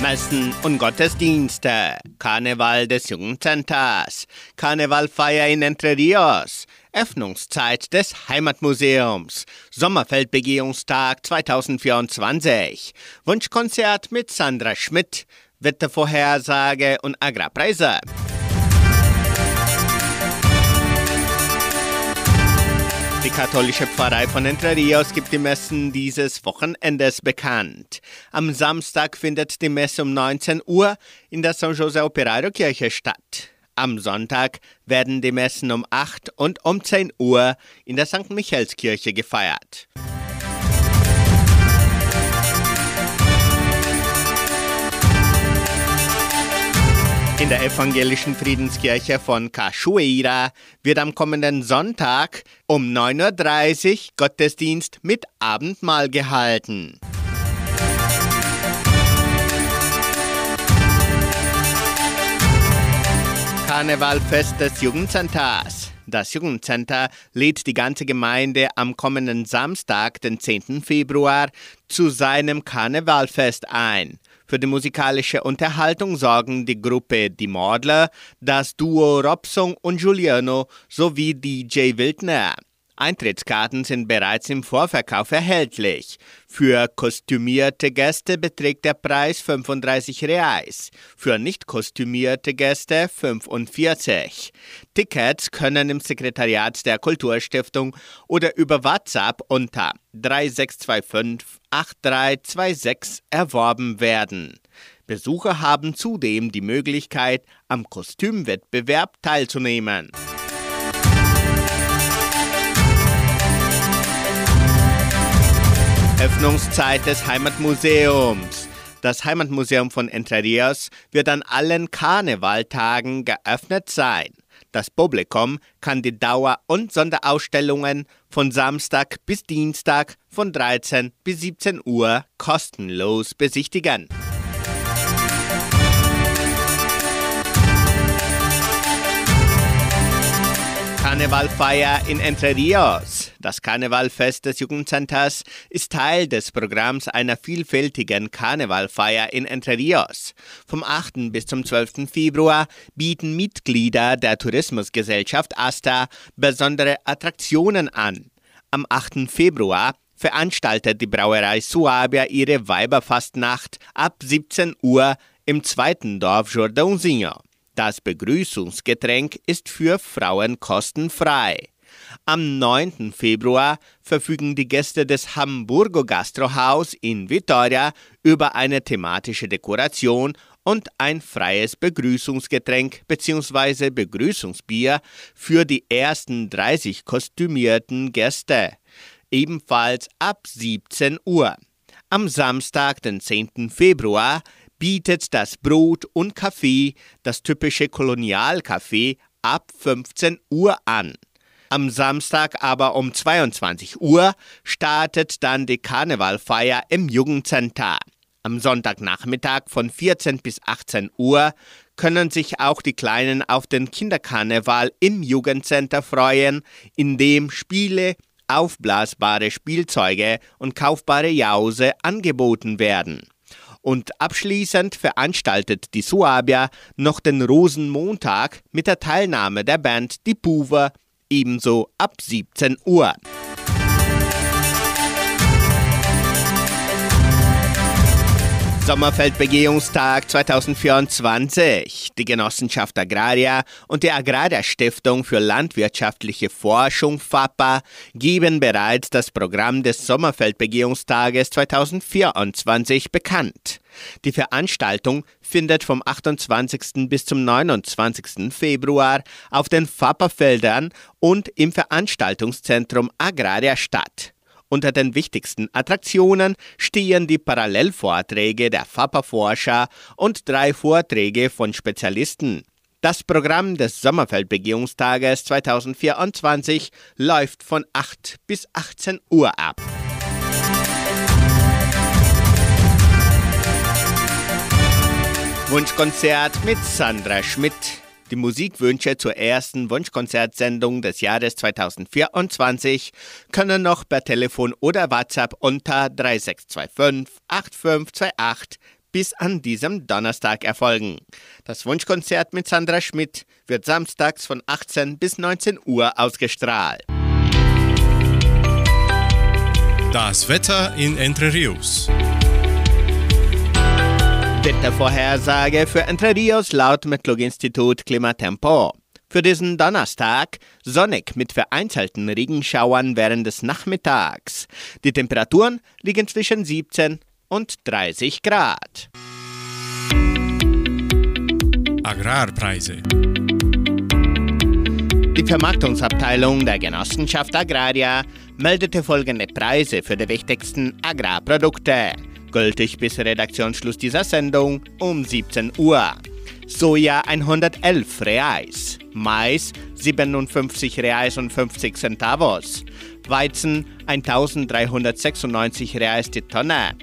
Messen und Gottesdienste, Karneval des Jugendcenters, Karnevalfeier in Entre Rios, Öffnungszeit des Heimatmuseums, Sommerfeldbegehungstag 2024, Wunschkonzert mit Sandra Schmidt, Wettervorhersage und Agrarpreise. Die katholische Pfarrei von Entre Rios gibt die Messen dieses Wochenendes bekannt. Am Samstag findet die Messe um 19 Uhr in der San Jose Operario Kirche statt. Am Sonntag werden die Messen um 8 und um 10 Uhr in der St. Michaelskirche gefeiert. In der evangelischen Friedenskirche von Cachoeira wird am kommenden Sonntag um 9.30 Uhr Gottesdienst mit Abendmahl gehalten. Karnevalfest des Jugendcenters. Das Jugendcenter lädt die ganze Gemeinde am kommenden Samstag, den 10. Februar, zu seinem Karnevalfest ein. Für die musikalische Unterhaltung sorgen die Gruppe Die Mordler, das Duo Robson und Giuliano sowie DJ Wildner. Eintrittskarten sind bereits im Vorverkauf erhältlich. Für kostümierte Gäste beträgt der Preis 35 Reais, für nicht kostümierte Gäste 45. Tickets können im Sekretariat der Kulturstiftung oder über WhatsApp unter 3625 8326 erworben werden. Besucher haben zudem die Möglichkeit, am Kostümwettbewerb teilzunehmen. Öffnungszeit des Heimatmuseums. Das Heimatmuseum von Entre Rios wird an allen Karnevaltagen geöffnet sein. Das Publikum kann die Dauer- und Sonderausstellungen von Samstag bis Dienstag von 13 bis 17 Uhr kostenlos besichtigen. Karnevalfeier in Entre Rios. Das Karnevalfest des Jugendcenters ist Teil des Programms einer vielfältigen Karnevalfeier in Entre Rios. Vom 8. bis zum 12. Februar bieten Mitglieder der Tourismusgesellschaft ASTA besondere Attraktionen an. Am 8. Februar veranstaltet die Brauerei Suabia ihre Weiberfastnacht ab 17 Uhr im zweiten Dorf Jordãozinho. Das Begrüßungsgetränk ist für Frauen kostenfrei. Am 9. Februar verfügen die Gäste des Hamburgo Gastrohaus in Vitoria über eine thematische Dekoration und ein freies Begrüßungsgetränk bzw. Begrüßungsbier für die ersten 30 kostümierten Gäste. Ebenfalls ab 17 Uhr. Am Samstag, den 10. Februar, bietet das Brot und Kaffee, das typische Kolonialcafé, ab 15 Uhr an. Am Samstag aber um 22 Uhr startet dann die Karnevalfeier im Jugendcenter. Am Sonntagnachmittag von 14 bis 18 Uhr können sich auch die Kleinen auf den Kinderkarneval im Jugendcenter freuen, in dem Spiele, aufblasbare Spielzeuge und kaufbare Jause angeboten werden. Und abschließend veranstaltet die Suabia noch den Rosenmontag mit der Teilnahme der Band Die Puver ebenso ab 17 Uhr. Sommerfeldbegehungstag 2024. Die Genossenschaft Agraria und die Agraria Stiftung für landwirtschaftliche Forschung FAPA geben bereits das Programm des Sommerfeldbegehungstages 2024 bekannt. Die Veranstaltung findet vom 28. bis zum 29. Februar auf den FAPA-Feldern und im Veranstaltungszentrum Agraria statt. Unter den wichtigsten Attraktionen stehen die Parallelvorträge der FAPA-Forscher und drei Vorträge von Spezialisten. Das Programm des Sommerfeldbegehungstages 2024 läuft von 8 bis 18 Uhr ab. Wunschkonzert mit Sandra Schmidt. Die Musikwünsche zur ersten Wunschkonzertsendung des Jahres 2024 können noch per Telefon oder WhatsApp unter 3625 8528 bis an diesem Donnerstag erfolgen. Das Wunschkonzert mit Sandra Schmidt wird samstags von 18 bis 19 Uhr ausgestrahlt. Das Wetter in Entre Rios. Wettervorhersage für Entre Rios laut Metlog-Institut Klimatempo. Für diesen Donnerstag sonnig mit vereinzelten Regenschauern während des Nachmittags. Die Temperaturen liegen zwischen 17 und 30 Grad. Agrarpreise. Die Vermarktungsabteilung der Genossenschaft Agraria meldete folgende Preise für die wichtigsten Agrarprodukte gültig bis Redaktionsschluss dieser Sendung um 17 Uhr. Soja 111 Reais, Mais 57 Reais und 50 Centavos, Weizen 1396 Reais die Tonne.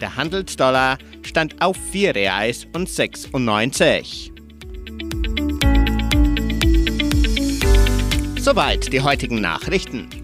Der Handelsdollar stand auf 4 Reais und 96. Soweit die heutigen Nachrichten.